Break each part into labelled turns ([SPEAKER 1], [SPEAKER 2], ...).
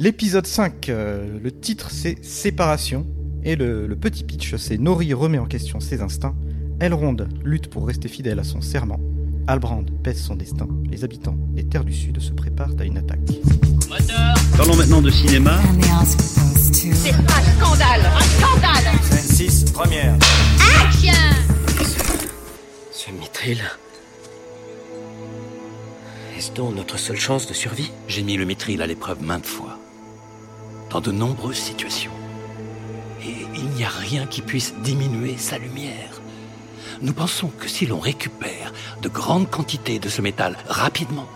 [SPEAKER 1] L'épisode 5, euh, le titre c'est Séparation. Et le, le petit pitch, c'est Nori remet en question ses instincts. Elrond lutte pour rester fidèle à son serment. Albrand pèse son destin. Les habitants des terres du Sud se préparent à une attaque.
[SPEAKER 2] Parlons maintenant de cinéma.
[SPEAKER 3] C'est un scandale Un scandale
[SPEAKER 4] Scène 6, première.
[SPEAKER 3] Action
[SPEAKER 5] Ce mithril. Est-ce donc notre seule chance de survie?
[SPEAKER 2] J'ai mis le mithril à l'épreuve maintes fois. Dans de nombreuses situations. Et il n'y a rien qui puisse diminuer sa lumière. Nous pensons que si l'on récupère de grandes quantités de ce métal rapidement,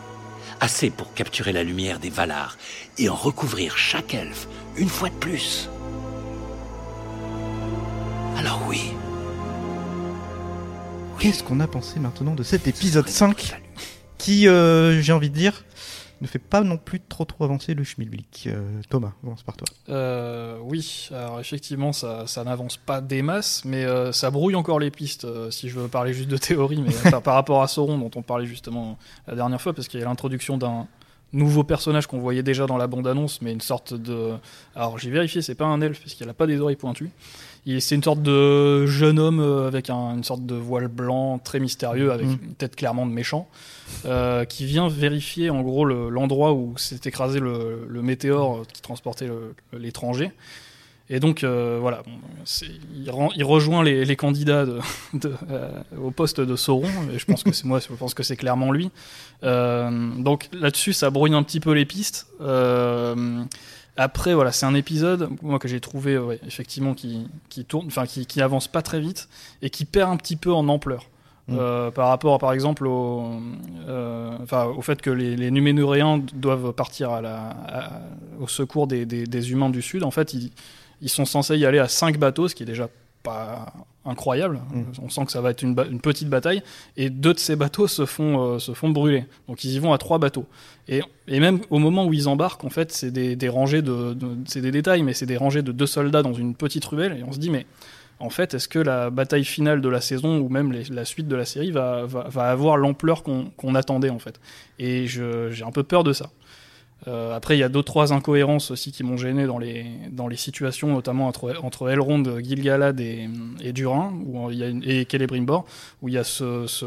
[SPEAKER 2] assez pour capturer la lumière des Valar et en recouvrir chaque elfe une fois de plus. Alors oui.
[SPEAKER 1] Qu'est-ce qu'on a pensé maintenant de cet épisode 5 qui, euh, j'ai envie de dire, ne fait pas non plus trop trop avancer le schmilblick. Euh, Thomas, commence par toi.
[SPEAKER 6] Euh, oui, alors effectivement, ça, ça n'avance pas des masses, mais euh, ça brouille encore les pistes, euh, si je veux parler juste de théorie, mais enfin, par rapport à Sauron, dont on parlait justement la dernière fois, parce qu'il y a l'introduction d'un nouveau personnage qu'on voyait déjà dans la bande-annonce, mais une sorte de... Alors j'ai vérifié, c'est pas un elfe, parce qu'il a pas des oreilles pointues. C'est une sorte de jeune homme euh, avec un- une sorte de voile blanc très mystérieux, avec
[SPEAKER 1] Mhm.
[SPEAKER 6] une tête clairement de méchant, euh, qui vient vérifier en gros le- l'endroit où s'est écrasé le, le météore qui transportait l'étranger. Et donc euh, voilà, bon, il, rejoint les, les candidats de, de, euh, au poste de Sauron. Et je pense que c'est moi, je pense que c'est clairement lui. Euh, donc là-dessus, ça brouille un petit peu les pistes. Euh, après, voilà, c'est un épisode moi que j'ai trouvé ouais, effectivement qui, qui tourne, enfin qui, qui avance pas très vite et qui perd un petit peu en ampleur.
[SPEAKER 1] Mm.
[SPEAKER 6] Euh, par rapport, par exemple, au, euh, au fait que les, les Numénoréens doivent partir à la, à- au secours des, des- des humains du Sud. En fait, ils, ils sont censés y aller à 5 bateaux, ce qui est déjà pas incroyable.
[SPEAKER 1] Mm.
[SPEAKER 6] On sent que ça va être une, petite bataille. Et deux de ces bateaux se font, euh, se font brûler. Donc ils y vont à trois bateaux. Et, et même au moment où ils embarquent, en fait, c'est des, des rangées de, de- c'est des détails, mais c'est des rangées de deux soldats dans une petite ruelle. Et on se dit, mais en fait, est-ce que la bataille finale de la saison ou même les- la suite de la série va, va, va avoir l'ampleur qu'on attendait en fait? Et j'ai un peu peur de ça. Euh, après, il y a deux trois incohérences aussi qui m'ont gêné dans les dans les situations, notamment entre entre Elrond, Gil-galad et, et Durin, où il y a une, et Celebrimbor, où il y a ce, ce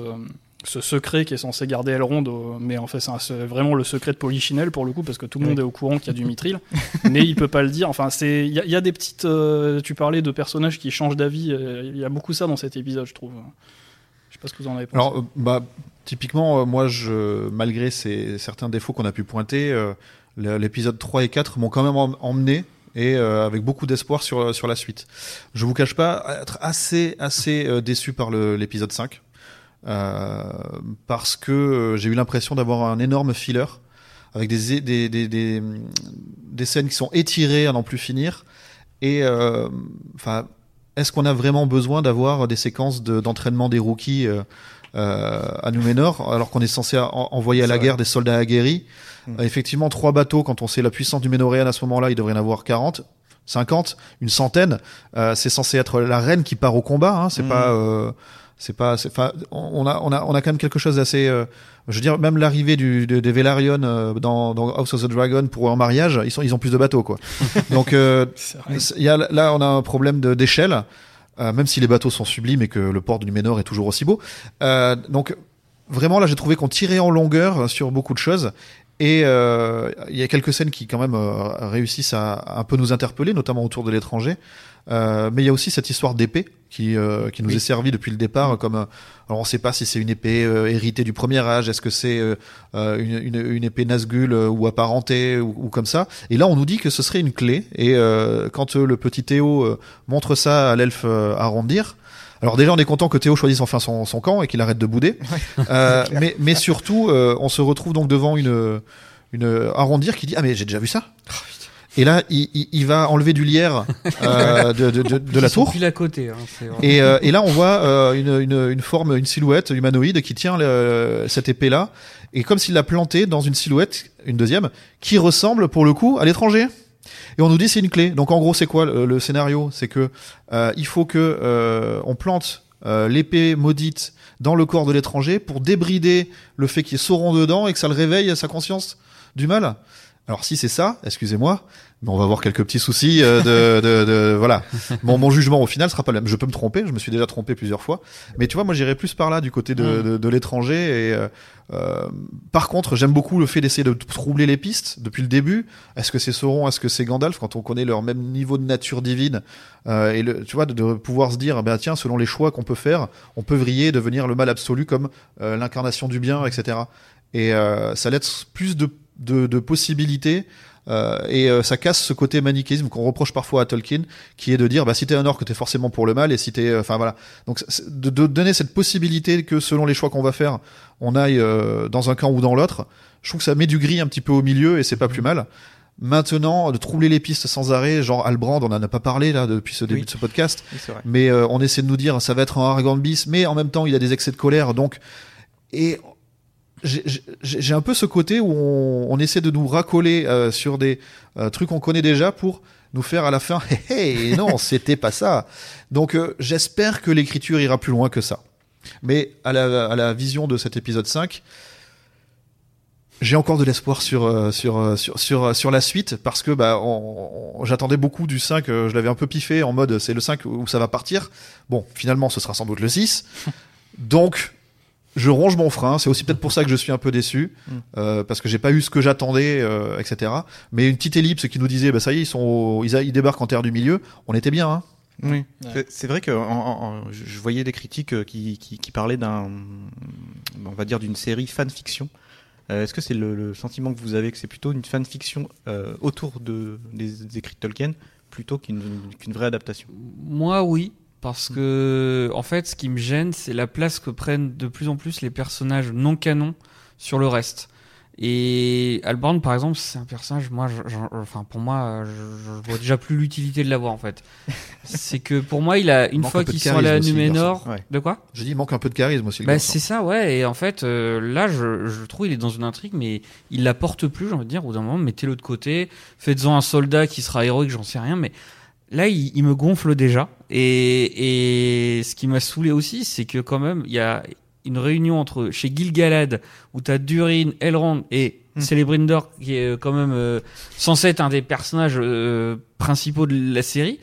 [SPEAKER 6] ce secret qui est censé garder Elrond, mais en fait c'est vraiment le secret de Polichinelle pour le coup, parce que tout le monde est au courant qu'il y a du mithril, mais il peut pas le dire. Enfin, c'est il y, a- il y a des petites. euh, tu parlais de personnages qui changent d'avis. euh, Il y a beaucoup ça dans cet épisode, je trouve. Sais que vous en avez pensé.
[SPEAKER 7] Alors, euh, bah, typiquement, euh, moi, je, malgré ces, certains défauts qu'on a pu pointer, euh, l'épisode 3 et 4 m'ont quand même em- emmené et euh, avec beaucoup d'espoir sur, sur la suite. Je vous cache pas être assez, assez déçu par l'épisode 5. euh, parce que j'ai eu l'impression d'avoir un énorme filler avec des, des, des, des, des scènes qui sont étirées à n'en plus finir. Et enfin, est-ce qu'on a vraiment besoin d'avoir des séquences de- d'entraînement des rookies euh, euh, à Númenor alors qu'on est censé en- envoyer à la guerre des soldats aguerris
[SPEAKER 1] Mm.
[SPEAKER 7] Euh, Effectivement, trois bateaux, quand on sait la puissance du Ménoréen à ce moment-là, il devrait y en avoir 40. 50, une centaine, euh, c'est censé être la reine qui part au combat. Hein, c'est
[SPEAKER 1] Mm.
[SPEAKER 7] pas, euh, c'est pas, c'est- enfin, on a, on a, on a quand même quelque chose d'assez. euh, je veux dire, même l'arrivée du, de- des Velaryon euh, dans, dans House of the Dragon pour un mariage, ils sont, ils ont plus de bateaux, quoi. Donc, euh, y a, là, on a un problème de- d'échelle, euh, même si les bateaux sont sublimes et que le port du Numénor est toujours aussi beau. Euh, donc, vraiment, là, j'ai trouvé qu'on tirait en longueur sur beaucoup de choses. Et euh, il y a quelques scènes qui, quand même, euh, réussissent à, à un peu nous interpeller, notamment autour de l'étranger. Euh, mais il y a aussi cette histoire d'épée qui, euh, qui nous
[SPEAKER 1] Oui.
[SPEAKER 7] est servie depuis le départ. Comme, euh, alors, on ne sait pas si c'est une épée euh, héritée du premier âge, est-ce que c'est euh, euh, une, une, une épée Nazgûl euh, ou apparentée ou, ou comme ça. Et là, on nous dit que ce serait une clé. Et euh, quand le petit Théo euh, montre ça à l'elfe euh, Arondir, alors déjà, on est content que Théo choisisse enfin son, son camp et qu'il arrête de bouder. Euh, mais, mais surtout, euh, on se retrouve donc devant une, une Arondir qui dit ah mais j'ai déjà vu ça. Et là, il, il, il va enlever du lierre euh, de, de, de, de la tour.
[SPEAKER 8] pile à côté. Hein, vraiment-
[SPEAKER 7] Et, euh, et là, on voit euh, une, une, une forme, une silhouette humanoïde qui tient le- cette épée-là, et comme s'il l'a plantée dans une silhouette, une deuxième, qui ressemble pour le coup à l'étranger. Et on nous dit c'est une clé. Donc en gros, c'est quoi le, le scénario? C'est que euh, il faut que euh, on plante euh, l'épée maudite dans le corps de l'étranger pour débrider le fait qu'il y ait Sauron dedans et que ça le réveille sa conscience du mal. Alors si c'est ça, excusez-moi, mais on va avoir quelques petits soucis euh, de, de, de- voilà. Mon, mon jugement au final sera pas le même. Je peux me tromper, je me suis déjà trompé plusieurs fois, mais tu vois, moi j'irais plus par là du côté de, de, de l'étranger. Et euh, euh, par contre, j'aime beaucoup le fait d'essayer de troubler les pistes depuis le début. Est-ce que c'est Sauron, est-ce que c'est Gandalf? Quand on connaît leur même niveau de nature divine euh, et le, tu vois de, de pouvoir se dire, ben tiens, selon les choix qu'on peut faire, on peut vriller, devenir le mal absolu comme euh, l'incarnation du bien, etc. Et euh, ça laisse plus de, de, de possibilités. euh, et euh, ça casse ce côté manichéisme qu'on reproche parfois à Tolkien, qui est de dire bah si t'es un orc t'es forcément pour le mal et si t'es euh, enfin voilà donc de, de donner cette possibilité que selon les choix qu'on va faire on aille euh, dans un camp ou dans l'autre je trouve que ça met du gris un petit peu au milieu et c'est pas plus mal maintenant de troubler les pistes sans arrêt genre Albrand on en a pas parlé là depuis ce début
[SPEAKER 1] Oui.
[SPEAKER 7] de ce podcast
[SPEAKER 1] Oui,
[SPEAKER 7] mais euh, on essaie de nous dire ça va être un Aragorn bis, mais en même temps il a des excès de colère, donc et j'ai- un peu ce côté où on, on essaie de nous racoler euh, sur des euh, trucs qu'on connaît déjà pour nous faire à la fin, hé hé, non, c'était pas ça. Donc euh, j'espère que l'écriture ira plus loin que ça. Mais à la, à la vision de cet épisode 5, j'ai encore de l'espoir sur, euh, sur, euh, sur, sur, euh, sur la suite parce que bah, j'attendais beaucoup du 5, euh, je l'avais un peu piffé en mode c'est le 5 où ça va partir. Bon, finalement ce sera sans doute le 6. Donc je ronge mon frein, c'est aussi peut-être pour ça que je suis un peu déçu,
[SPEAKER 1] Mm.
[SPEAKER 7] euh, parce que j'ai pas eu ce que j'attendais, euh, etc. Mais une petite ellipse qui nous disait, bah ça y est, ils sont, au- ils, a- ils débarquent en terre du milieu, on était bien, hein.
[SPEAKER 1] Oui.
[SPEAKER 6] Ouais.
[SPEAKER 1] C'est- vrai que en- en- en- je voyais des critiques euh, qui, qui, qui parlaient d'un, on va dire d'une série fanfiction. Euh, Est-ce que c'est le, le sentiment que vous avez que c'est plutôt une fanfiction euh, autour de, des, des écrits de Tolkien plutôt qu'une qu'une vraie adaptation?
[SPEAKER 9] Moi, oui. Parce que, en fait, ce qui me gêne, c'est la place que prennent de plus en plus les personnages non canons sur le reste. Et Albarn, par exemple, c'est un personnage, moi, je- je- enfin, pour moi, je, je vois déjà plus l'utilité de l'avoir, en fait. c'est que pour moi, il a, une fois qu'ils sont allés à Numénor.
[SPEAKER 1] Ouais.
[SPEAKER 9] de quoi?
[SPEAKER 7] Je dis, il manque un peu de charisme aussi. le
[SPEAKER 9] Bah, c'est ça, ouais. Et en fait, euh, là, je, je trouve il est dans une intrigue, mais il la porte plus, j'ai envie de dire. Au bout d'un moment, mettez-le de côté, faites-en un soldat qui sera héroïque, j'en sais rien. Mais là, il, il me gonfle déjà. Et, et ce qui m'a saoulé aussi, c'est que quand même, il y a une réunion entre chez Gil-galad où t'as Durin, Elrond et. Celebrimbor qui est euh, quand même euh, censé être un des personnages euh, principaux de la série.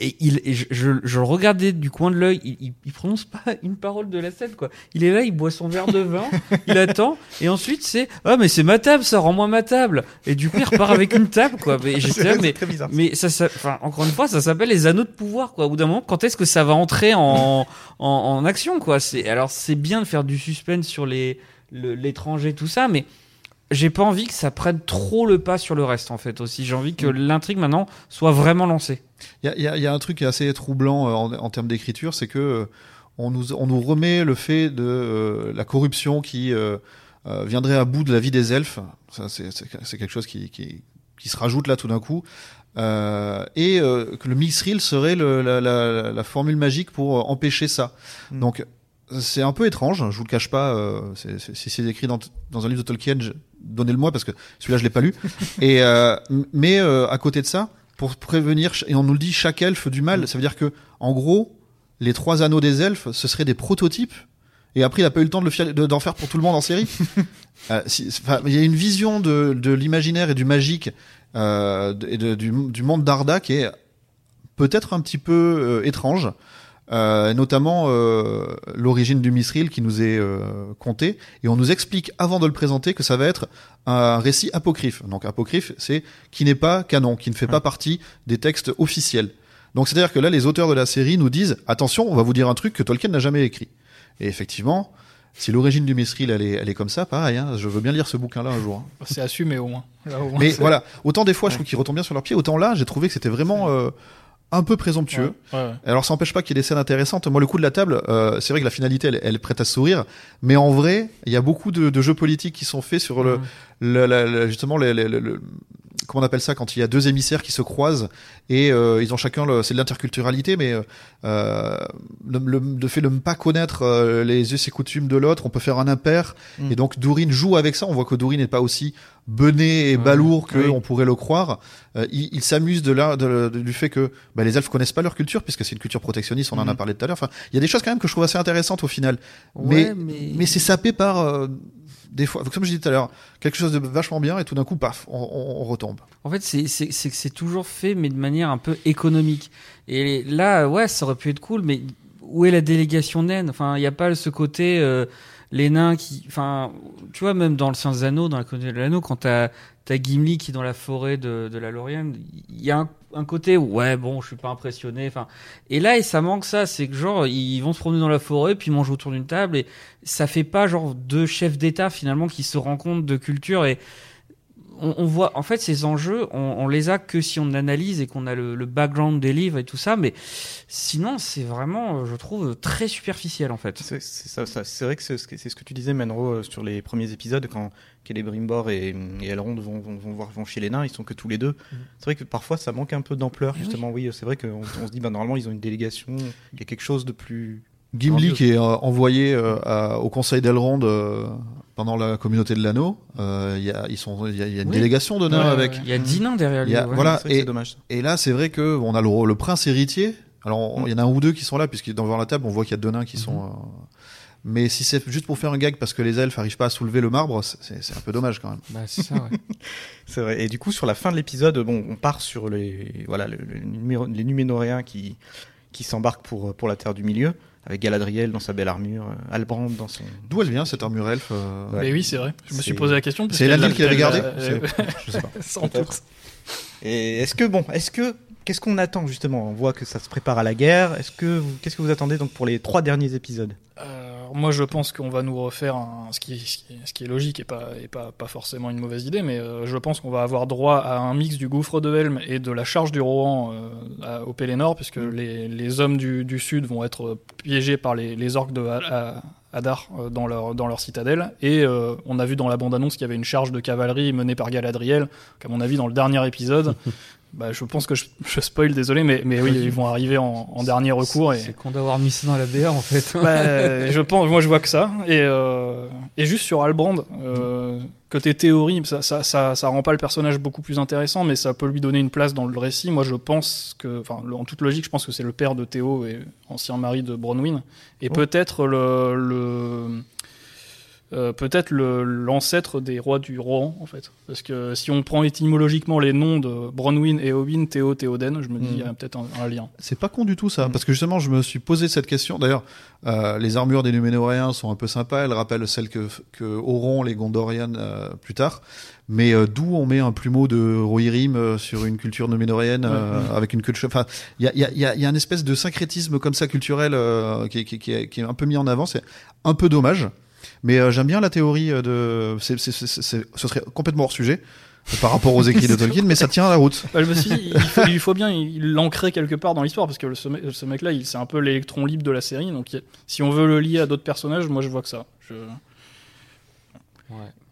[SPEAKER 9] Et, il, et je, je, je le regardais du coin de l'œil, il, il, il prononce pas une parole de la scène, quoi. Il est là, il boit son verre de vin, il attend, et ensuite c'est ah mais c'est ma table, ça rends-moi ma table. Et du coup il repart avec une table, quoi. Mais j'étais là, mais mais ça, ça, enfin, encore une fois, ça s'appelle les anneaux de pouvoir, quoi. Au bout d'un moment, quand est-ce que ça va entrer en, en, en action, quoi? C'est alors c'est bien de faire du suspense sur les le- l'étranger, tout ça, mais j'ai pas envie que ça prenne trop le pas sur le reste, en fait. Aussi, j'ai envie que l'intrigue maintenant soit vraiment lancée.
[SPEAKER 7] Il y y y a un truc qui est assez troublant euh, en, en termes d'écriture, c'est que euh, on nous, on nous remet le fait de euh, la corruption qui viendrait à bout de la vie des elfes. Ça, c'est quelque chose qui, qui, qui se rajoute là tout d'un coup. Euh, et euh, que le Mixril serait le- la, la- la formule magique pour empêcher ça.
[SPEAKER 1] Mm.
[SPEAKER 7] Donc c'est un peu étrange, je vous le cache pas. euh, si c'est écrit dans, dans un livre de Tolkien, je- donnez-le moi parce que celui-là je l'ai pas lu. et euh, mais euh, à côté de ça, pour prévenir et on nous le dit chaque elfe du mal, ça veut dire que en gros les trois anneaux des elfes, ce seraient des prototypes. Et après, il a pas eu le temps de fier- de- d'en faire pour tout le monde en série. Euh, si- il y a une vision de, de l'imaginaire et du magique euh, de- et de- du, du monde d'Arda qui est peut-être un petit peu euh, étrange. Euh, notamment euh, l'origine du Misril qui nous est euh, conté et on nous explique avant de le présenter que ça va être un récit apocryphe. Donc apocryphe, c'est qui n'est pas canon, qui ne fait pas partie des textes officiels. Donc c'est-à-dire que là, les auteurs de la série nous disent attention, on va vous dire un truc que Tolkien n'a jamais écrit. Et effectivement, si l'origine du Misril elle est, elle est comme ça, pareil, hein, je veux bien lire ce bouquin-là un jour. hein.
[SPEAKER 6] C'est assumé au moins. Là, au moins,
[SPEAKER 7] Mais voilà, autant des fois je trouve qu'ils retombent bien sur leurs pieds, autant là j'ai trouvé que c'était vraiment euh, un peu présomptueux.
[SPEAKER 6] Ouais, ouais.
[SPEAKER 7] Alors ça n'empêche pas qu'il y ait des scènes intéressantes. Moi le coup de la table, euh, c'est vrai que la finalité elle, elle est prête à sourire, mais en vrai il y a beaucoup de, de jeux politiques qui sont faits sur le,
[SPEAKER 9] Mhm.
[SPEAKER 7] le- la- la- justement le, le- comment on appelle ça quand il y a deux émissaires qui se croisent et euh, ils ont chacun le, c'est de l'interculturalité mais euh, euh, le, le, le fait de ne pas connaître euh, les us et coutumes de l'autre on peut faire un impair
[SPEAKER 1] Mm.
[SPEAKER 7] et donc Dourine joue avec ça on voit que Dourine n'est pas aussi bené et balourd que
[SPEAKER 1] Oui.
[SPEAKER 7] on pourrait le croire Euh, il, il s'amuse de là de- de- du fait que bah, les elfes connaissent pas leur culture puisque c'est une culture protectionniste on en a
[SPEAKER 1] Mhm.
[SPEAKER 7] parlé tout à l'heure enfin il y a des choses quand même que je trouve assez intéressantes au final
[SPEAKER 9] Ouais,
[SPEAKER 7] mais
[SPEAKER 9] mais-
[SPEAKER 7] mais c'est sapé par euh, des fois, comme je disais tout à l'heure, quelque chose de vachement bien et tout d'un coup, paf, on, retombe.
[SPEAKER 9] En fait, c'est toujours fait, mais de manière un peu économique. Et là, ouais, ça aurait pu être cool, mais où est la délégation naine? Enfin, il n'y a pas ce côté euh, les nains qui, enfin, tu vois, même dans le Science des Anneaux, dans la Chronique de l'Anneau, quand t'as as Gimli qui est dans la forêt de, la Lorient, il y a un, un côté ouais, bon, je suis pas impressionné. Enfin, et là, et ça manque ça, c'est que genre ils vont se promener dans la forêt, puis ils mangent autour d'une table, et ça fait pas genre deux chefs d'État finalement qui se rencontrent de culture et on, on voit, en fait, ces enjeux, on, on les a que si on analyse et qu'on a le, le background des livres et tout ça, mais sinon, c'est vraiment, euh, je trouve, très superficiel en fait.
[SPEAKER 1] C'est ça, ça- c'est vrai que c'est ce que tu disais, Menro, euh, sur les premiers épisodes, quand Celebrimbor et, et Elrond vont, vont, vont, voir, vont chez les nains, ils sont que tous les deux. C'est vrai que parfois ça manque un peu d'ampleur,
[SPEAKER 9] Eh oui.
[SPEAKER 1] justement. Oui, c'est vrai qu'on on se dit, bah, normalement, ils ont une délégation, il y a quelque chose de plus.
[SPEAKER 7] Gimli qui est euh, envoyé euh, à- au Conseil d'Elrond euh, pendant la communauté de l'anneau. Euh, Il y, a, ils sont, il y a, il y a une
[SPEAKER 9] Oui.
[SPEAKER 7] délégation de nains
[SPEAKER 6] Ouais,
[SPEAKER 7] avec.
[SPEAKER 6] ouais.
[SPEAKER 9] Il y a dix nains derrière lui.
[SPEAKER 7] A-
[SPEAKER 9] ouais.
[SPEAKER 7] voilà. Et-
[SPEAKER 1] dommage.
[SPEAKER 7] Et là, c'est vrai que on a le, le prince héritier. Alors, on- il y en a un ou deux qui sont là, puisque devant la table, on voit qu'il y a deux nains qui sont. euh, Mais si c'est juste pour faire un gag parce que les elfes n'arrivent pas à soulever le marbre, c'est- un peu dommage quand même.
[SPEAKER 9] Bah, c'est ça, ouais.
[SPEAKER 1] C'est vrai. Et du coup, sur la fin de l'épisode, bon, on part sur les, voilà, le- le numéro- les Numénoréens qui, qui s'embarquent pour, pour la Terre du Milieu, avec Galadriel dans sa belle armure, euh, Albrand dans son.
[SPEAKER 7] D'où elle vient cette armure elfe euh,
[SPEAKER 1] Ouais.
[SPEAKER 6] Mais oui, c'est vrai. Je me suis posé la question.
[SPEAKER 7] C'est
[SPEAKER 6] l'a-
[SPEAKER 7] qui l'avait
[SPEAKER 6] elle
[SPEAKER 7] gardé
[SPEAKER 6] l'a-
[SPEAKER 7] C'est-
[SPEAKER 6] euh,
[SPEAKER 7] Je sais pas.
[SPEAKER 6] Sans doute.
[SPEAKER 1] Et est-ce que, bon, est-ce que, qu'est-ce qu'on attend justement? On voit que ça se prépare à la guerre. Est-ce que, qu'est-ce que vous attendez donc pour les trois derniers épisodes?
[SPEAKER 6] Euh, moi, je pense qu'on va nous refaire un, ce, qui, ce, qui, ce qui est logique et pas, et pas, pas forcément une mauvaise idée, mais euh, je pense qu'on va avoir droit à un mix du gouffre de Helm et de la charge du Rohan euh, à- au Pélénor, puisque les, les hommes du, du sud vont être piégés par les, les orques de Ha- Ha- Hadar euh, dans, leur, dans leur citadelle. Et euh, on a vu dans la bande-annonce qu'il y avait une charge de cavalerie menée par Galadriel, qu'à mon avis, dans le dernier épisode. Bah, je pense que je, je spoil, désolé, mais, mais oui, ils vont arriver en, en dernier recours. Et...
[SPEAKER 9] C'est con d'avoir mis ça dans la BR en fait.
[SPEAKER 6] Bah, je pense, moi je vois que ça. Et, euh, et juste sur Albrand, euh, côté théorie, ça, ça, ça, ça rend pas le personnage beaucoup plus intéressant, mais ça peut lui donner une place dans le récit. Moi je pense que, enfin, en toute logique, je pense que c'est le père de Théo et ancien mari de Bronwyn. Et
[SPEAKER 1] Oh.
[SPEAKER 6] peut-être le. le euh, peut-être l'ancêtre des rois du Rohan en fait parce que si on prend étymologiquement les noms de Bronwyn et Owen Théo Théoden je me dis il y a peut-être un, un lien
[SPEAKER 7] C'est pas con du tout ça,
[SPEAKER 1] Mm.
[SPEAKER 7] parce que justement, je me suis posé cette question. D'ailleurs, euh, les armures des Numénoréens sont un peu sympas. Elles rappellent celles que, que auront les Gondorian euh, plus tard. Mais d'où on met un plumeau de Rohirrim sur une culture numénoréenne euh, avec une queue de cheval. Enfin, il y a, y, a, il y a- il y a un espèce de syncrétisme comme ça culturel qui, est- qui, est- qui est, qui est un peu mis en avant. C'est un peu dommage. Mais euh, j'aime bien la théorie euh, de. c'est c'est- c'est- c'est- ce serait complètement hors sujet euh, par rapport aux écrits de Tolkien, mais ça tient la route.
[SPEAKER 6] Bah, je me suis dit, il faut, il faut bien il- l'ancrer quelque part dans l'histoire, parce que le- ce, mec- ce mec-là, il- c'est un peu l'électron libre de la série, donc il- si on veut le lier à d'autres personnages, moi je vois que ça. Je-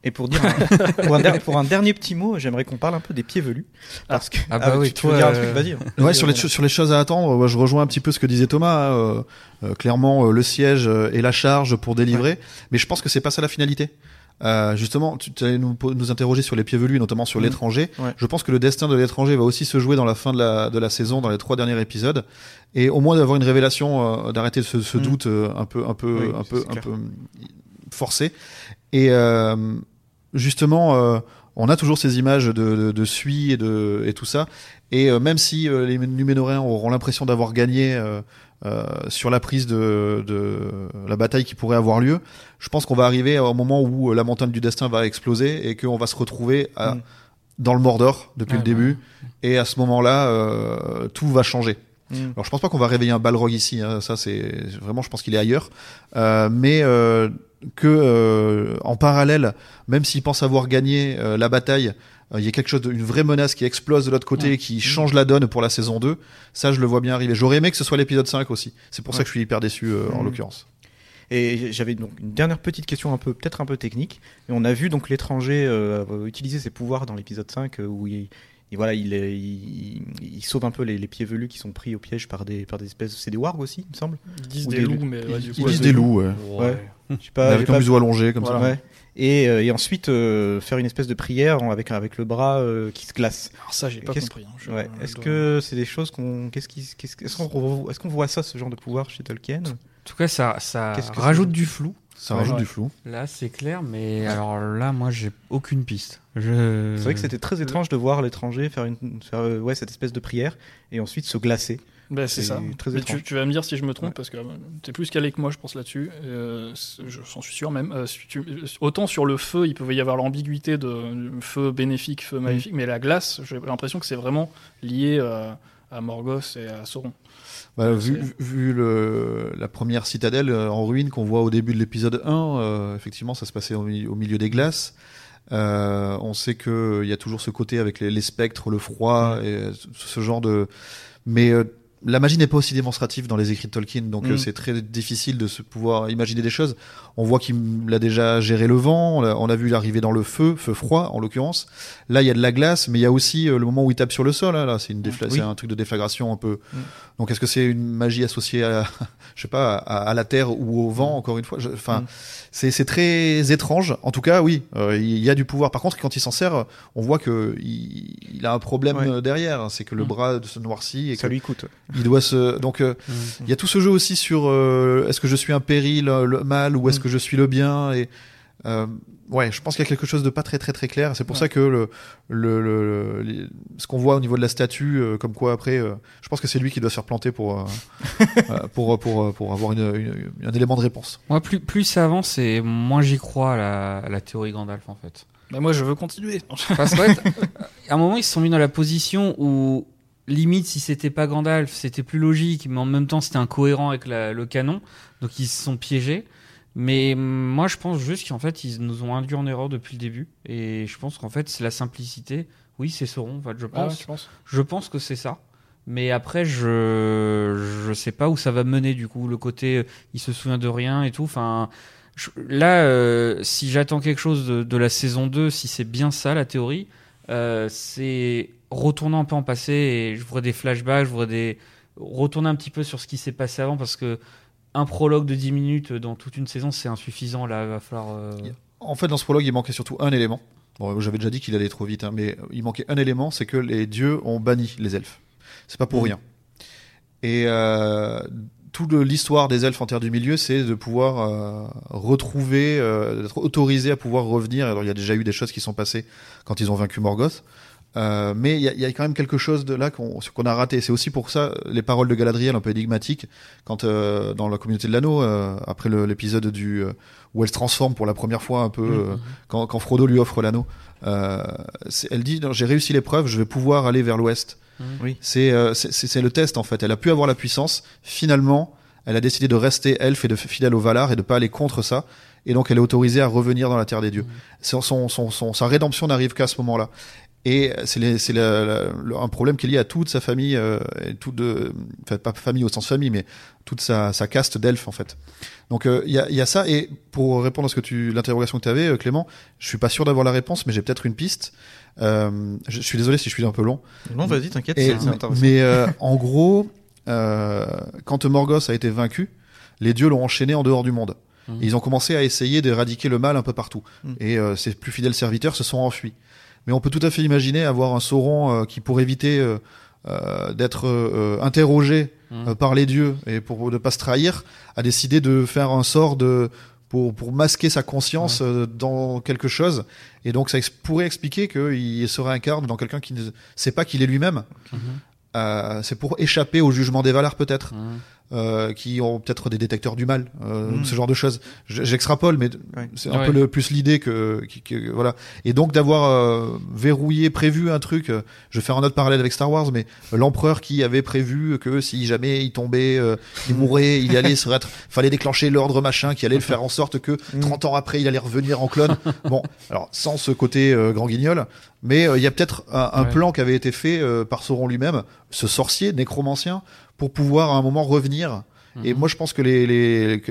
[SPEAKER 1] Et pour dire, un, pour, un der- pour un dernier petit mot, j'aimerais qu'on parle un peu des pieds velus, parce que
[SPEAKER 9] Ah bah oui,
[SPEAKER 1] tu, tu veux
[SPEAKER 9] toi,
[SPEAKER 1] dire un truc, vas-y.
[SPEAKER 7] Ouais, sur les, sur choses à attendre, ouais, je rejoins un petit peu ce que disait Thomas. hein, euh, euh, clairement, euh, le siège euh, et la charge pour délivrer, mais je pense que c'est pas ça la finalité. Euh, justement, tu allais nous, interroger sur les pieds velus, notamment sur
[SPEAKER 1] Mhm.
[SPEAKER 7] l'étranger.
[SPEAKER 1] Ouais.
[SPEAKER 7] Je pense que le destin de l'étranger va aussi se jouer dans la fin de la, de la saison, dans les trois derniers épisodes, et au moins d'avoir une révélation, euh, d'arrêter ce, ce
[SPEAKER 1] Mhm.
[SPEAKER 7] doute euh, un peu, un peu,
[SPEAKER 1] Oui,
[SPEAKER 7] un peu, un
[SPEAKER 1] clair.
[SPEAKER 7] peu forcé. Et euh, justement, euh, on a toujours ces images de, de, de suie et de et tout ça. Et euh, même si euh, les Numénoréens auront l'impression d'avoir gagné euh, euh, sur la prise de, de la bataille qui pourrait avoir lieu, je pense qu'on va arriver au moment où la montagne du destin va exploser et qu'on va se retrouver à,
[SPEAKER 1] Mm.
[SPEAKER 7] dans le Mordor depuis
[SPEAKER 9] Ah,
[SPEAKER 7] le début. Et à ce moment-là, euh, tout va changer.
[SPEAKER 1] Mm.
[SPEAKER 7] Alors je pense pas qu'on va réveiller un Balrog ici, hein, ça c'est vraiment je pense qu'il est ailleurs, Euh, mais euh, que euh, en parallèle, même s'il pense avoir gagné euh, la bataille, il y a quelque chose, de, une vraie menace qui explose de l'autre côté, et qui change la donne pour la saison 2. Ça je le vois bien arriver. J'aurais aimé que ce soit l'épisode 5 aussi. C'est pour ça que je suis hyper déçu en
[SPEAKER 1] Mhm.
[SPEAKER 7] l'occurrence.
[SPEAKER 1] Et j'avais donc une dernière petite question un peu, peut-être un peu technique. Et on a vu donc l'étranger euh, utiliser ses pouvoirs dans l'épisode 5 euh, où il, il- voilà, il, est- il, il sauve un peu les, les pieds velus qui sont pris au piège par des, par des espèces. C'est des wargs aussi, il me semble.
[SPEAKER 6] Ils disent des
[SPEAKER 1] des
[SPEAKER 6] loups, mais ouais, du
[SPEAKER 1] Ils
[SPEAKER 6] coup,
[SPEAKER 7] Ils
[SPEAKER 1] Ouais,
[SPEAKER 7] disent
[SPEAKER 1] de
[SPEAKER 7] des
[SPEAKER 1] loup.
[SPEAKER 7] loups, ouais.
[SPEAKER 1] Ouais. Je sais pas,
[SPEAKER 7] avec un
[SPEAKER 1] pas-
[SPEAKER 7] museau allongé comme
[SPEAKER 1] Voilà.
[SPEAKER 7] ça.
[SPEAKER 1] Ouais. Et, euh, et ensuite euh, faire une espèce de prière avec, avec le bras euh, qui se glace.
[SPEAKER 6] Alors ça, j'ai pas compris. hein. Je-
[SPEAKER 1] Ouais.
[SPEAKER 6] je
[SPEAKER 1] Est-ce
[SPEAKER 6] dois-
[SPEAKER 1] que c'est des choses qu'on. Qu'est-ce qui, qu'est-ce, est-ce qu'on, est-ce qu'on voit ça, ce genre de pouvoir chez Tolkien
[SPEAKER 9] En tout cas, ça, rajoute du flou.
[SPEAKER 7] Ça
[SPEAKER 6] Ouais,
[SPEAKER 7] rajoute
[SPEAKER 6] ouais.
[SPEAKER 7] du flou.
[SPEAKER 9] Là, c'est clair, mais alors là, moi, j'ai aucune piste. Je...
[SPEAKER 1] C'est vrai que c'était très étrange de voir l'étranger faire, une, faire euh, ouais, cette espèce de prière et ensuite se glacer.
[SPEAKER 6] Ben, c'est ça.
[SPEAKER 1] très
[SPEAKER 6] Mais
[SPEAKER 1] étrange.
[SPEAKER 6] tu, tu vas me dire si je me trompe
[SPEAKER 1] Ouais.
[SPEAKER 6] parce que euh, t'es plus calé que moi, je pense là-dessus. Euh, je j'en suis sûr même. Euh, si tu- autant sur le feu, il pouvait y avoir l'ambiguïté de feu bénéfique, feu maléfique, mais la glace, j'ai l'impression que c'est vraiment lié euh, à Morgoth et à Sauron.
[SPEAKER 7] Bah, vu le, la première citadelle euh, en ruine qu'on voit au début de l'épisode 1, euh, effectivement, ça se passait au, mi- au milieu des glaces. Euh, on sait que il y a toujours ce côté avec les, les spectres, le froid, et euh, ce- ce genre de. Mais euh, la magie n'est pas aussi démonstrative dans les écrits de Tolkien, donc
[SPEAKER 6] Mm.
[SPEAKER 7] euh, c'est très difficile de se pouvoir imaginer des choses. On voit qu'il a déjà géré le vent, on l'a- a vu l'arrivée dans le feu, feu froid en l'occurrence. Là, il y a de la glace, mais il y a aussi euh, le moment où il tape sur le sol. hein, là, c'est une défla-
[SPEAKER 1] Oui.
[SPEAKER 7] c'est un truc de déflagration un peu.
[SPEAKER 1] Mm.
[SPEAKER 7] Donc, est-ce que c'est une magie associée à, je sais pas, à, à la terre ou au vent Encore une fois, je- enfin,
[SPEAKER 1] Mm.
[SPEAKER 7] c'est très étrange. En tout cas, oui, euh, il y a du pouvoir. Par contre, quand il s'en sert, on voit que il, il a un problème
[SPEAKER 1] Ouais.
[SPEAKER 7] derrière. C'est que le
[SPEAKER 6] Mm.
[SPEAKER 7] bras se noircit et
[SPEAKER 1] Ça
[SPEAKER 7] que
[SPEAKER 1] lui coûte.
[SPEAKER 7] Il doit se. Donc, euh,
[SPEAKER 9] Mm.
[SPEAKER 7] il y a tout ce jeu aussi sur euh, est-ce que je suis un péril, euh, le mal, ou est-ce
[SPEAKER 1] Mm.
[SPEAKER 7] que je suis le bien et euh, ouais, je pense qu'il y a quelque chose de pas très très très clair. C'est pour
[SPEAKER 6] Ouais.
[SPEAKER 7] ça que le, le, ce qu'on voit au niveau de la statue, euh, comme quoi après, euh, je pense que c'est lui qui doit se faire planter pour pour, pour pour avoir une, une- un élément de réponse.
[SPEAKER 9] Moi, plus, plus ça avance et moins j'y crois à la, à la théorie Gandalf, en fait.
[SPEAKER 6] Bah, moi, je veux continuer.
[SPEAKER 9] Parce qu'en fait, à un moment, ils se sont mis dans la position où, limite, si c'était pas Gandalf, c'était plus logique, mais en même temps, c'était incohérent avec la- le canon. Donc, ils se sont piégés. Mais moi, je pense juste qu'en fait, ils nous ont induit en erreur depuis le début. Et je pense qu'en fait, c'est la simplicité. Oui, c'est Sauron, en fait, je
[SPEAKER 6] Ah ouais,
[SPEAKER 9] pense. Je pense que c'est ça. Mais après, je je sais pas où ça va mener du coup. Le côté, euh, il se souvient de rien et tout. Enfin, je- là, euh, si j'attends quelque chose de, de la saison 2, si c'est bien ça la théorie, euh, c'est retourner un peu en passé et je voudrais des flashbacks, je voudrais des retourner un petit peu sur ce qui s'est passé avant parce que un prologue de 10 minutes dans toute une saison, c'est insuffisant. Là, il va falloir. euh,
[SPEAKER 7] En fait, dans ce prologue, il manquait surtout un élément. Bon, j'avais déjà dit qu'il allait trop vite, hein, mais il manquait un élément, c'est que les dieux ont banni les elfes. C'est pas pour
[SPEAKER 1] Mhm.
[SPEAKER 7] rien. Et euh, toute l'histoire des elfes en Terre du Milieu, c'est de pouvoir euh, retrouver, euh, d'être autorisé à pouvoir revenir. Alors, il y a déjà eu des choses qui sont passées quand ils ont vaincu Morgoth. Euh, mais il y, a- y a quand même quelque chose de là qu'on qu'on a raté. C'est aussi pour ça les paroles de Galadriel un peu énigmatiques quand euh, dans la communauté de l'anneau euh, après l'épisode du euh, où elle se transforme pour la première fois un peu euh, quand, quand Frodo lui offre l'anneau. Euh, elle dit j'ai réussi l'épreuve, je vais pouvoir aller vers l'ouest.
[SPEAKER 1] Oui.
[SPEAKER 7] C'est euh, c'est- le test en fait. Elle a pu avoir la puissance. Finalement, elle a décidé de rester elfe et de fidèle au Valar et de pas aller contre ça. Et donc, elle est autorisée à revenir dans la terre des dieux. Son, son, son, son- sa rédemption n'arrive qu'à ce moment-là. Et c'est un problème qui est lié à toute sa famille, euh, et tout de, enfin pas famille au sens famille, mais toute sa, sa caste d'elfes en fait. Donc euh, il y, a, y a ça. Et pour répondre à ce que tu, l'interrogation que tu avais, Clément, je suis pas sûr d'avoir la réponse, mais j'ai peut-être une piste. Euh, je, je suis désolé si je suis un peu long.
[SPEAKER 1] Non, vas-y, t'inquiète,
[SPEAKER 7] mais euh, en gros, euh, quand Morgoth a été vaincu, les dieux l'ont enchaîné en dehors du monde. Et ils ont commencé à essayer d'éradiquer le mal un peu partout.
[SPEAKER 1] Mhm.
[SPEAKER 7] Et euh, ses plus fidèles serviteurs se sont enfuis. Mais on peut tout à fait imaginer avoir un Sauron euh, qui, pour éviter euh, euh, d'être interrogé euh, par les dieux et pour ne pas se trahir, a décidé de faire un sort de pour, pour masquer sa conscience dans quelque chose. Et donc ça ex- pourrait expliquer qu'il se réincarne dans quelqu'un qui ne sait pas qu'il est lui-même. Euh, c'est pour échapper au jugement des Valar peut-être,
[SPEAKER 9] Mhm.
[SPEAKER 7] Euh, qui ont peut-être des détecteurs du mal, euh,
[SPEAKER 1] Mm.
[SPEAKER 7] ce genre de choses. Je- J'extrapole, mais
[SPEAKER 1] Ouais.
[SPEAKER 7] c'est un
[SPEAKER 9] Ouais.
[SPEAKER 7] peu le, plus l'idée que, voilà. Et donc d'avoir euh, verrouillé, prévu un truc. euh, je vais faire un autre parallèle avec Star Wars, mais euh, l'empereur qui avait prévu que si jamais il tombait, euh, il mourait, il allait se être, fallait déclencher l'ordre machin, qui allait le faire en sorte que
[SPEAKER 1] Mm.
[SPEAKER 7] 30 ans après, il allait revenir en clone. bon, alors sans ce côté euh, grand guignol, mais euh, il y a peut-être un, un
[SPEAKER 9] Ouais.
[SPEAKER 7] plan qui avait été fait euh, par Sauron lui-même, ce sorcier nécromancien, pour pouvoir à un moment revenir. Et
[SPEAKER 9] Mhm.
[SPEAKER 7] moi, je pense que les, les,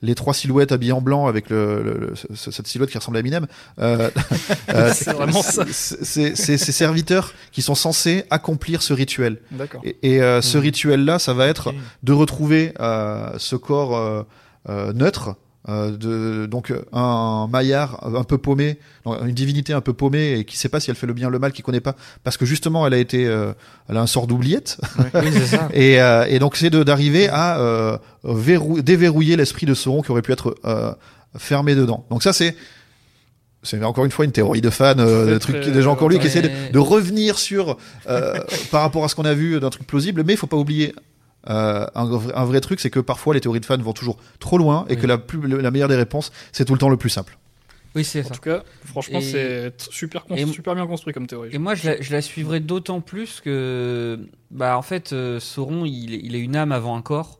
[SPEAKER 7] les trois silhouettes habillées en blanc avec le, le- le- ce- cette silhouette qui ressemble à Eminem, euh, euh,
[SPEAKER 6] C'est vraiment ça.
[SPEAKER 7] c'est ces serviteurs qui sont censés accomplir ce rituel.
[SPEAKER 6] D'accord.
[SPEAKER 7] Et, et, euh, ce
[SPEAKER 9] Mhm.
[SPEAKER 7] rituel-là, ça va être de retrouver euh, ce corps euh, euh, neutre euh, de donc euh, un maillard un peu paumé, une divinité un peu paumée et qui sait pas si elle fait le bien ou le mal, qui connaît pas, parce que justement elle a été, euh, elle a un sort d'oubliette.
[SPEAKER 9] Oui.
[SPEAKER 7] Et, euh, et donc c'est d'arriver à verrou- déverrouiller l'esprit de Sauron qui aurait pu être fermé dedans. Donc ça c'est c'est encore une fois une théorie de fan, euh, des trucs, des gens comme lui qui essaient de, de revenir sur euh, par rapport à ce qu'on a vu d'un truc plausible. Mais il faut pas oublier euh, un, vrai- un vrai truc, c'est que parfois les théories de fans vont toujours trop loin et
[SPEAKER 9] Oui.
[SPEAKER 7] que la, plus, la meilleure des réponses, c'est tout le temps le plus simple.
[SPEAKER 9] Oui, c'est
[SPEAKER 6] En
[SPEAKER 9] ça.
[SPEAKER 6] tout cas, franchement,
[SPEAKER 9] Et-
[SPEAKER 6] c'est super, super bien construit comme théorie.
[SPEAKER 9] Et moi, je la, je la suivrai d'autant plus que, bah, en fait, euh, Sauron, il, il a une âme avant un corps.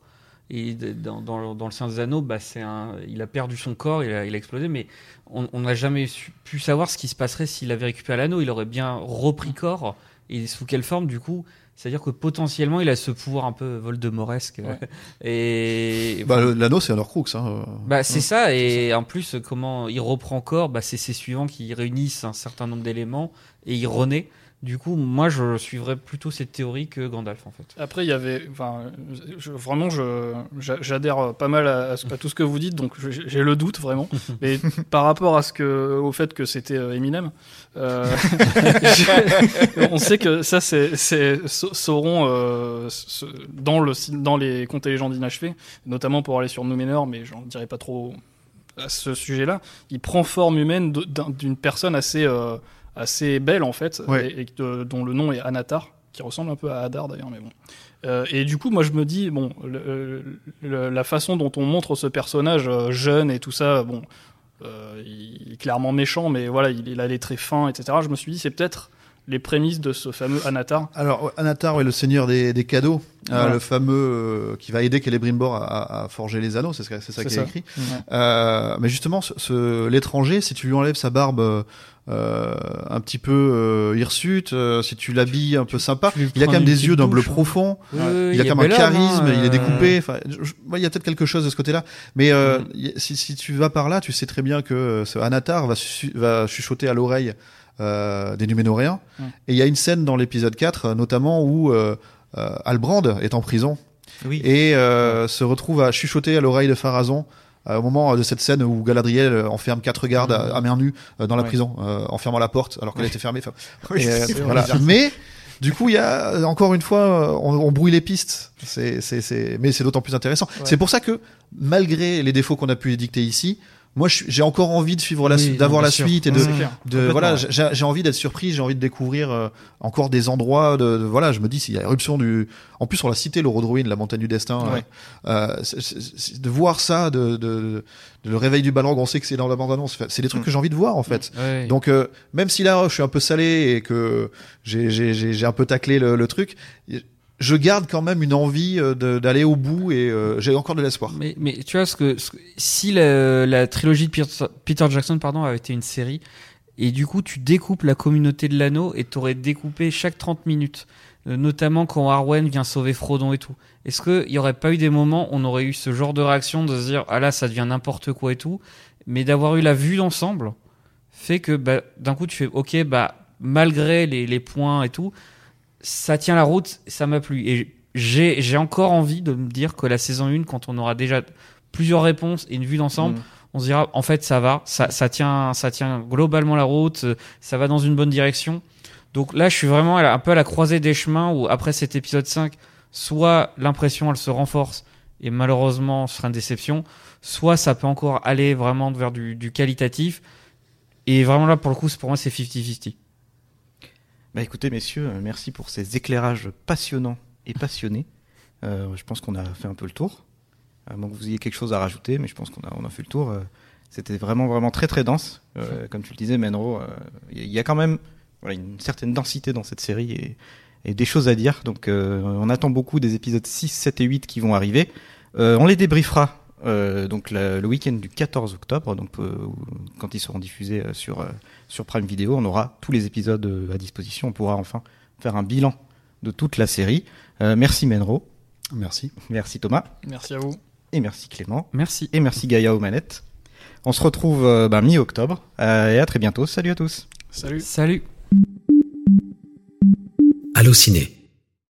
[SPEAKER 9] Et dans, dans, dans le Seigneur des Anneaux, bah, c'est un, il a perdu son corps, il a, il a explosé, mais on on n'a jamais su- pu savoir ce qui se passerait s'il avait récupéré l'anneau. Il aurait bien repris corps. Et sous quelle forme, du coup C'est-à-dire que potentiellement, il a ce pouvoir un peu Voldemoresque.
[SPEAKER 6] Ouais.
[SPEAKER 9] Et
[SPEAKER 7] Bah, L'anneau, c'est un Horcrux. Hein.
[SPEAKER 9] bah, c'est ça, et en plus, comment il reprend corps, bah, c'est ses suivants qui réunissent un certain nombre d'éléments et il renaît. Du coup, moi, je suivrais plutôt cette théorie que Gandalf, en fait.
[SPEAKER 6] Après, il y avait, enfin, je- vraiment, je, j'a- j'adhère pas mal à, tout ce que vous dites, donc j'ai le doute vraiment. Mais par rapport à ce que, au fait que c'était euh, Eminem, euh, on sait que ça, c'est, c'est Sau- Sauron euh, dans le, dans les contes et légendes inachevées, notamment pour aller sur Númenor, mais j'en dirai pas trop à ce sujet-là. Il prend forme humaine d'une personne assez, euh, assez belle en fait,
[SPEAKER 7] Ouais.
[SPEAKER 6] et, et de- dont le nom est Anatar, qui ressemble un peu à Hadar d'ailleurs, mais bon. Euh, et du coup, moi, je me dis, bon, le- le- la façon dont on montre ce personnage euh, jeune et tout ça, bon, euh, il est clairement méchant, mais voilà, il, il a les traits fins, etc. Je me suis dit, c'est peut-être les prémices de ce fameux Anatar.
[SPEAKER 7] Alors, Anatar, ouais, le seigneur des, des cadeaux, euh,
[SPEAKER 6] Voilà.
[SPEAKER 7] le fameux euh, qui va aider Celebrimbor à, forger les anneaux, c'est ça
[SPEAKER 6] C'est
[SPEAKER 7] qui est
[SPEAKER 6] ça.
[SPEAKER 7] écrit. Euh, mais justement, ce, ce- l'étranger, si tu lui enlèves sa barbe euh, un petit peu euh, hirsute, euh, si tu l'habilles un peu sympa, il a quand même des yeux d'un bleu
[SPEAKER 9] hein.
[SPEAKER 7] profond.
[SPEAKER 9] Oui,
[SPEAKER 6] Ouais.
[SPEAKER 9] oui,
[SPEAKER 7] il a
[SPEAKER 9] y
[SPEAKER 7] quand même un charisme,
[SPEAKER 9] hein,
[SPEAKER 7] il est
[SPEAKER 9] euh,
[SPEAKER 7] découpé. Enfin, ouais, il y a peut-être quelque chose de ce côté-là. Mais euh,
[SPEAKER 9] Mm.
[SPEAKER 7] si, si tu vas par là, tu sais très bien que euh, ce Anatar va, chuchoter à l'oreille euh, des Numénoréens.
[SPEAKER 6] Mm.
[SPEAKER 7] Et il y a une scène dans l'épisode 4, euh, notamment où euh, euh, Albrand est en prison
[SPEAKER 1] Oui.
[SPEAKER 7] et euh, se retrouve à chuchoter à l'oreille de Pharazon. Euh, au moment de cette scène où Galadriel euh, enferme quatre gardes à, à main nue euh, dans la
[SPEAKER 6] Ouais.
[SPEAKER 7] prison, euh, en fermant la porte alors qu'elle était fermée. Et, euh, voilà. Mais du coup, il y a euh, encore une fois, euh, on, on brouille les pistes. C'est, c'est, c'est, mais c'est d'autant plus intéressant.
[SPEAKER 6] Ouais.
[SPEAKER 7] C'est pour ça que, malgré les défauts qu'on a pu édicter ici, moi, j'ai encore envie de suivre la,
[SPEAKER 9] Oui,
[SPEAKER 7] d'avoir la
[SPEAKER 9] sûr.
[SPEAKER 7] suite et de, de voilà, j'ai, envie d'être surpris, j'ai envie de découvrir euh, encore des endroits. De, de- voilà, je me dis s'il y a éruption du. En plus, on l'a cité, le Rodruin, la montagne du destin.
[SPEAKER 6] Ouais.
[SPEAKER 7] euh, c'est- c'est- c'est- de voir ça, de, de, de le réveil du Balrog, on sait que c'est dans la bande annonce. C'est des trucs
[SPEAKER 1] Mm.
[SPEAKER 7] que j'ai envie de voir en fait.
[SPEAKER 9] Ouais.
[SPEAKER 7] Donc euh, même si là je suis un peu salé et que j'ai un peu taclé le, le truc, je garde quand même une envie euh, d'aller au bout et euh, j'ai encore de l'espoir.
[SPEAKER 9] Mais, tu vois, ce que, si la, trilogie de Peter, Jackson pardon, avait été une série, et du coup tu découpes la communauté de l'anneau et t'aurais découpé chaque 30 minutes, euh, notamment quand Arwen vient sauver Frodon et tout, est-ce qu'il n'y aurait pas eu des moments où on aurait eu ce genre de réaction de se dire ah là ça devient n'importe quoi et tout, mais d'avoir eu la vue d'ensemble fait que bah, d'un coup tu fais ok bah malgré les points et tout, ça tient la route, ça m'a plu. Et j'ai encore envie de me dire que la saison 1, quand on aura déjà plusieurs réponses et une vue d'ensemble,
[SPEAKER 1] Mm.
[SPEAKER 9] on se dira en fait ça va, ça, ça, tient, ça tient globalement la route, ça va dans une bonne direction. Donc là, je suis vraiment un peu à la croisée des chemins où après cet épisode 5, soit l'impression elle se renforce et malheureusement ce sera une déception, soit ça peut encore aller vraiment vers du, du qualitatif. Et vraiment là, pour le coup, c'est- pour moi, c'est 50-50.
[SPEAKER 1] Bah écoutez messieurs, euh, merci pour ces éclairages passionnants et passionnés. Euh, je pense qu'on a fait un peu le tour. À moins que vous ayez quelque chose à rajouter, mais je pense qu'on a, on a fait le tour. Euh, C'était vraiment vraiment très très dense. Comme tu le disais, Menro, il y, a- quand même une certaine densité dans cette série et, des choses à dire. Donc on attend beaucoup des épisodes 6, 7 et 8 qui vont arriver. On les débriefera euh, donc la- le week-end du 14 octobre, donc euh, quand ils seront diffusés euh, sur, euh, sur Prime Video, on aura tous les épisodes à disposition. On pourra enfin faire un bilan de toute la série. Euh, merci Menro,
[SPEAKER 7] Merci.
[SPEAKER 1] merci Thomas,
[SPEAKER 6] Merci à vous.
[SPEAKER 1] et merci Clément,
[SPEAKER 9] Merci.
[SPEAKER 1] et merci Gaïa aux manettes. On se retrouve euh, ben, mi-octobre, euh, et à très bientôt. Salut à tous.
[SPEAKER 6] Salut.
[SPEAKER 9] Salut.
[SPEAKER 5] Allociné,